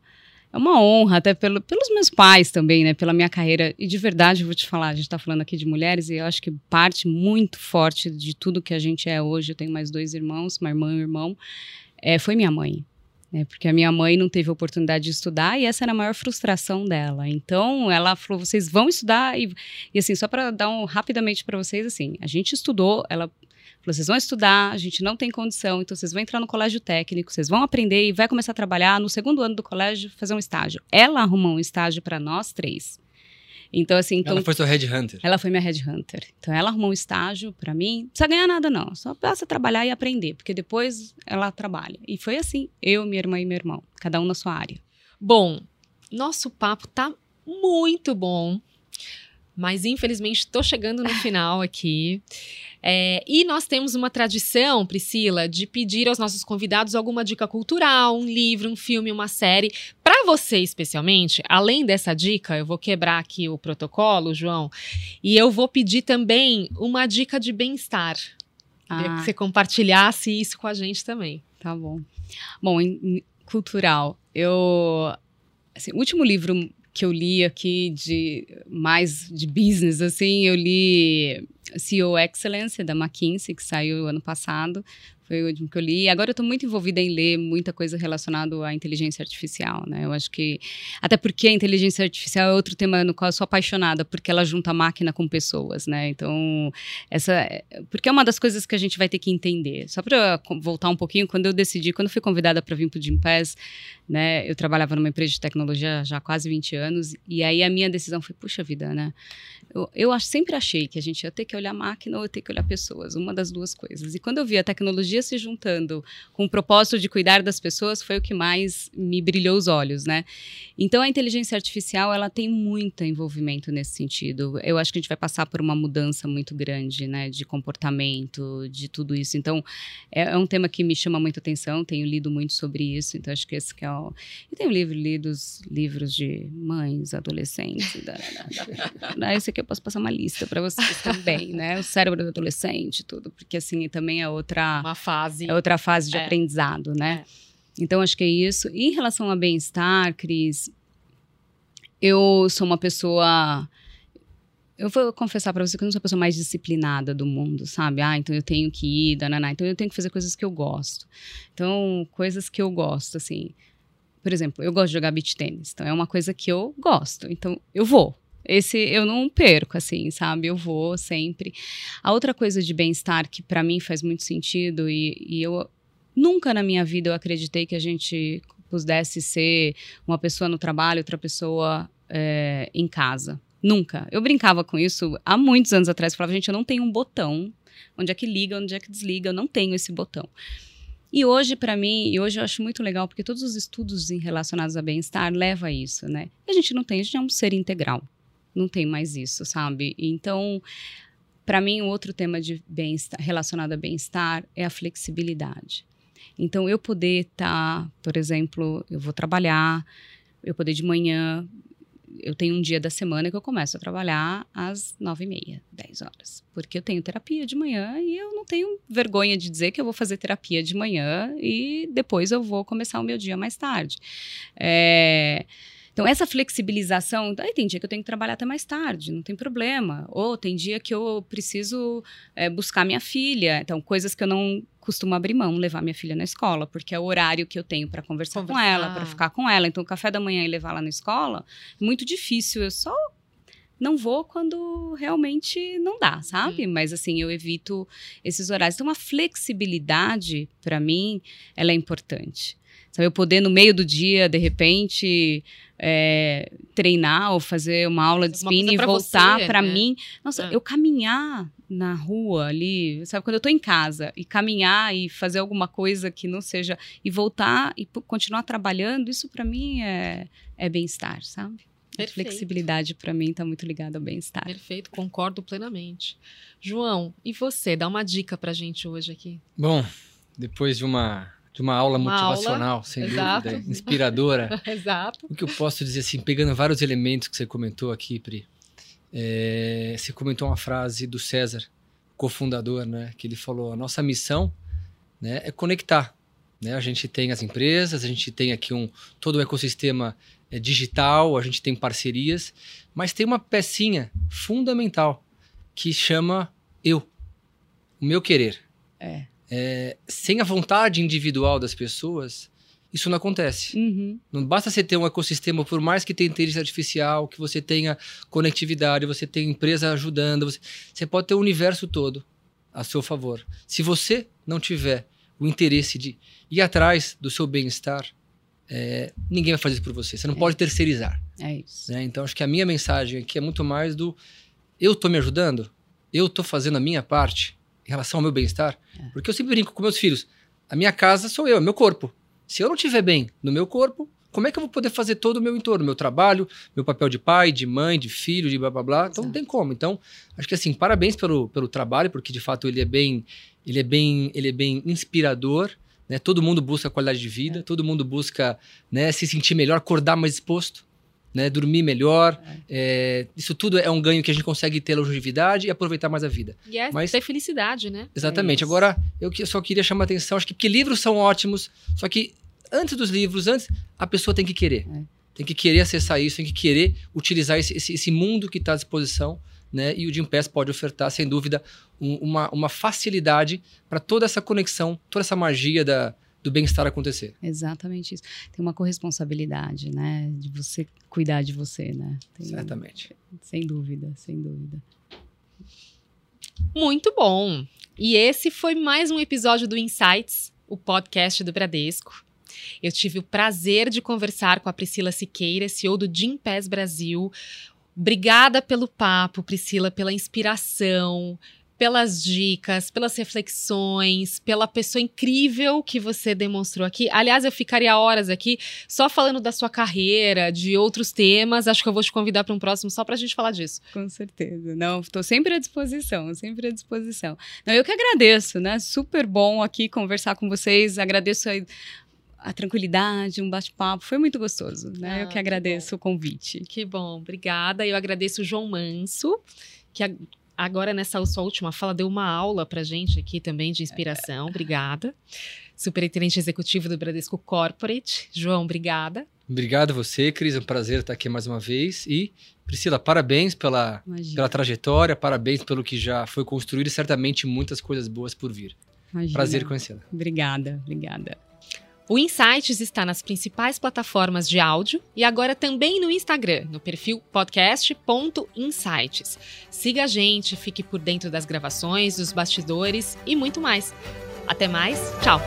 é uma honra, até pelo, pelos meus pais também, né? Pela minha carreira. E de verdade, vou te falar, a gente está falando aqui de mulheres, e eu acho que parte muito forte de tudo que a gente é hoje. Eu tenho mais dois irmãos, uma irmã e um irmão. É, foi minha mãe. Né, porque a minha mãe não teve oportunidade de estudar e essa era a maior frustração dela. Então, ela falou: vocês vão estudar. E, e assim, só para dar um rapidamente para vocês, assim, a gente estudou, ela Falou: vocês vão estudar, a gente não tem condição, então vocês vão entrar no colégio técnico, vocês vão aprender e vai começar a trabalhar no segundo ano do colégio, fazer um estágio. Ela arrumou um estágio para nós três. Então, assim. Então, ela foi sua headhunter. Ela foi minha headhunter. Então, ela arrumou um estágio para mim. Não precisa ganhar nada, não. Só basta trabalhar e aprender, porque depois ela trabalha. E foi assim: eu, minha irmã e meu irmão, cada um na sua área. Bom, nosso papo tá muito bom. Mas infelizmente estou chegando no final aqui. É, e nós temos uma tradição, Priscila, de pedir aos nossos convidados alguma dica cultural, um livro, um filme, uma série. Para você, especialmente, além dessa dica, eu vou quebrar aqui o protocolo, João, e eu vou pedir também uma dica de bem-estar. Queria Ah. que você compartilhasse isso com a gente também. Tá bom. Bom, em, em cultural, eu. Assim, o último livro que eu li aqui de mais de business, assim, eu li CEO Excellence, da McKinsey, que saiu ano passado. Foi o último que eu li. Agora eu estou muito envolvida em ler muita coisa relacionada à inteligência artificial, né? Eu acho que. Até porque a inteligência artificial é outro tema no qual eu sou apaixonada, porque ela junta máquina com pessoas, né? Então, essa. Porque é uma das coisas que a gente vai ter que entender. Só para voltar um pouquinho, quando eu decidi, quando fui convidada para vir para o Gimpass, né? Eu trabalhava numa empresa de tecnologia já há quase 20 anos, e aí a minha decisão foi, puxa vida, né? Eu, eu sempre achei que a gente ia ter que olhar máquina ou ia ter que olhar pessoas, uma das duas coisas. E quando eu vi a tecnologia se juntando com o propósito de cuidar das pessoas, foi o que mais me brilhou os olhos, né? Então a inteligência artificial, ela tem muito envolvimento nesse sentido. Eu acho que a gente vai passar por uma mudança muito grande, né, de comportamento, de tudo isso. Então é, é um tema que me chama muita atenção, tenho lido muito sobre isso, então acho que esse que é o... Eu tenho livro, lido os livros de mães, adolescentes, da, da, da, esse aqui eu posso passar uma lista para vocês também, né? O cérebro do adolescente, tudo, porque assim também é outra Uma fase. é outra fase de É. aprendizado, né? Então acho que é isso. E em relação a bem-estar, Cris, eu sou uma pessoa eu vou confessar para você que eu não sou a pessoa mais disciplinada do mundo, sabe? Ah, então eu tenho que ir, dananá. Então eu tenho que fazer coisas que eu gosto. Então, coisas que eu gosto, assim. Por exemplo, eu gosto de jogar beach tênis. Então é uma coisa que eu gosto. Então eu vou. Esse eu não perco, assim, sabe? Eu vou sempre. A outra coisa de bem-estar que para mim faz muito sentido e, e eu nunca na minha vida eu acreditei que a gente pudesse ser uma pessoa no trabalho, outra pessoa é, em casa. Nunca. Eu brincava com isso há muitos anos atrás. Eu falava, gente, eu não tenho um botão. Onde é que liga, onde é que desliga? Eu não tenho esse botão. E hoje, para mim, e hoje eu acho muito legal, porque todos os estudos relacionados a bem-estar levam a isso, né? A gente não tem, a gente é um ser integral. Não tem mais isso, sabe? Então, para mim, outro tema de bem-estar, relacionado a bem-estar é a flexibilidade. Então, eu poder estar, por exemplo, eu vou trabalhar, eu poder de manhã, eu tenho um dia da semana que eu começo a trabalhar às nove e meia, dez horas, porque eu tenho terapia de manhã e eu não tenho vergonha de dizer que eu vou fazer terapia de manhã e depois eu vou começar o meu dia mais tarde. É, então, essa flexibilização, aí tem dia que eu tenho que trabalhar até mais tarde, não tem problema. Ou tem dia que eu preciso é, buscar minha filha. Então, coisas que eu não costumo abrir mão, levar minha filha na escola, porque é o horário que eu tenho para conversar, com Conversar. ela, para ficar com ela. Então, o café da manhã e levar ela na escola, é muito difícil. Eu só não vou quando realmente não dá, sabe? Mas assim, eu evito esses horários. Então, uma flexibilidade, para mim, ela é importante. Sabe, eu poder, no meio do dia, de repente, é, treinar ou fazer uma aula de spinning e voltar para né? mim. Nossa, É. eu caminhar na rua ali, sabe? Quando eu tô em casa e caminhar e fazer alguma coisa que não seja. e voltar e continuar trabalhando, isso para mim é, é bem-estar, sabe? A flexibilidade para mim tá muito ligada ao bem-estar. Perfeito, concordo plenamente. João, e você? Dá uma dica pra gente hoje aqui. Bom, depois de uma, de uma aula Uma motivacional, sem exato. dúvida, inspiradora, (laughs) Exato. o que eu posso dizer assim, pegando vários elementos que você comentou aqui, Pri, é, você comentou uma frase do César, cofundador, né, que ele falou: a nossa missão né, é conectar. Né? A gente tem as empresas, a gente tem aqui um todo o ecossistema é, digital, a gente tem parcerias, mas tem uma pecinha fundamental que chama eu, o meu querer. É. É, sem a vontade individual das pessoas, isso não acontece. Uhum. Não basta você ter um ecossistema, por mais que tenha inteligência artificial, que você tenha conectividade, você tenha empresa ajudando, você, você pode ter o universo todo. a seu favor. Se você não tiver o interesse de ir atrás do seu bem-estar, é, ninguém vai fazer isso por você. Você não É pode terceirizar. É isso. né? Então, acho que a minha mensagem aqui é muito mais do eu tô me ajudando, eu tô fazendo a minha parte em relação ao meu bem-estar. É. Porque eu sempre brinco com meus filhos. A minha casa sou eu, é meu corpo. Se eu não estiver bem no meu corpo, como é que eu vou poder fazer todo o meu entorno, meu trabalho, meu papel de pai, de mãe, de filho, de blá blá blá? Então não tem como. Então, acho que assim, parabéns pelo, pelo trabalho, porque de fato ele é bem, ele é bem, ele é bem inspirador. Né? Todo mundo busca qualidade de vida, todo mundo busca né, se sentir melhor, acordar mais disposto, né, dormir melhor. É, isso tudo é um ganho que a gente consegue ter longevidade e aproveitar mais a vida. E é Mas- ter felicidade, né? Exatamente. isso. Agora, eu só queria chamar a atenção, acho que porque livros são ótimos, só que antes dos livros, antes, a pessoa tem que querer. É. Tem que querer acessar isso, tem que querer utilizar esse, esse, esse mundo que está à disposição, né? E o Jim Pass pode ofertar, sem dúvida, um- uma, uma facilidade para toda essa conexão, toda essa magia da, do bem-estar acontecer. Exatamente isso. Tem uma corresponsabilidade, né? De você cuidar de você, né? Tem- Certamente. Sem dúvida, sem dúvida. Muito bom. E esse foi mais um episódio do Insights, o podcast do Bradesco. Eu tive o prazer de conversar com a Priscila Siqueira, CEO do Jim Pass Brasil. Obrigada pelo papo, Priscila, pela inspiração, pelas dicas, pelas reflexões, pela pessoa incrível que você demonstrou aqui. Aliás, eu ficaria horas aqui só falando da sua carreira, de outros temas. Acho que eu vou te convidar para um próximo só para a gente falar disso. Com certeza. Não, estou sempre à disposição, sempre à disposição. Não, eu que agradeço, né? Super bom aqui conversar com vocês. Agradeço a, a tranquilidade, um bate-papo. Foi muito gostoso, né? Ah, eu que que agradeço o convite. Que bom, obrigada. Eu agradeço o João Manso, que agora nessa sua última fala deu uma aula pra gente aqui também de inspiração. (laughs) Obrigada. Superintendente executivo do Bradesco Corporate. João, obrigada. Obrigado a você, Cris. É um prazer estar aqui mais uma vez. E, Priscila, parabéns pela, Imagina. pela trajetória, parabéns pelo que já foi construído e certamente muitas coisas boas por vir. imagina. Prazer conhecê-la. Obrigada, obrigada. O Insights está nas principais plataformas de áudio e agora também no Instagram, no perfil podcast.insights. Siga a gente, fique por dentro das gravações, dos bastidores e muito mais. Até mais, tchau!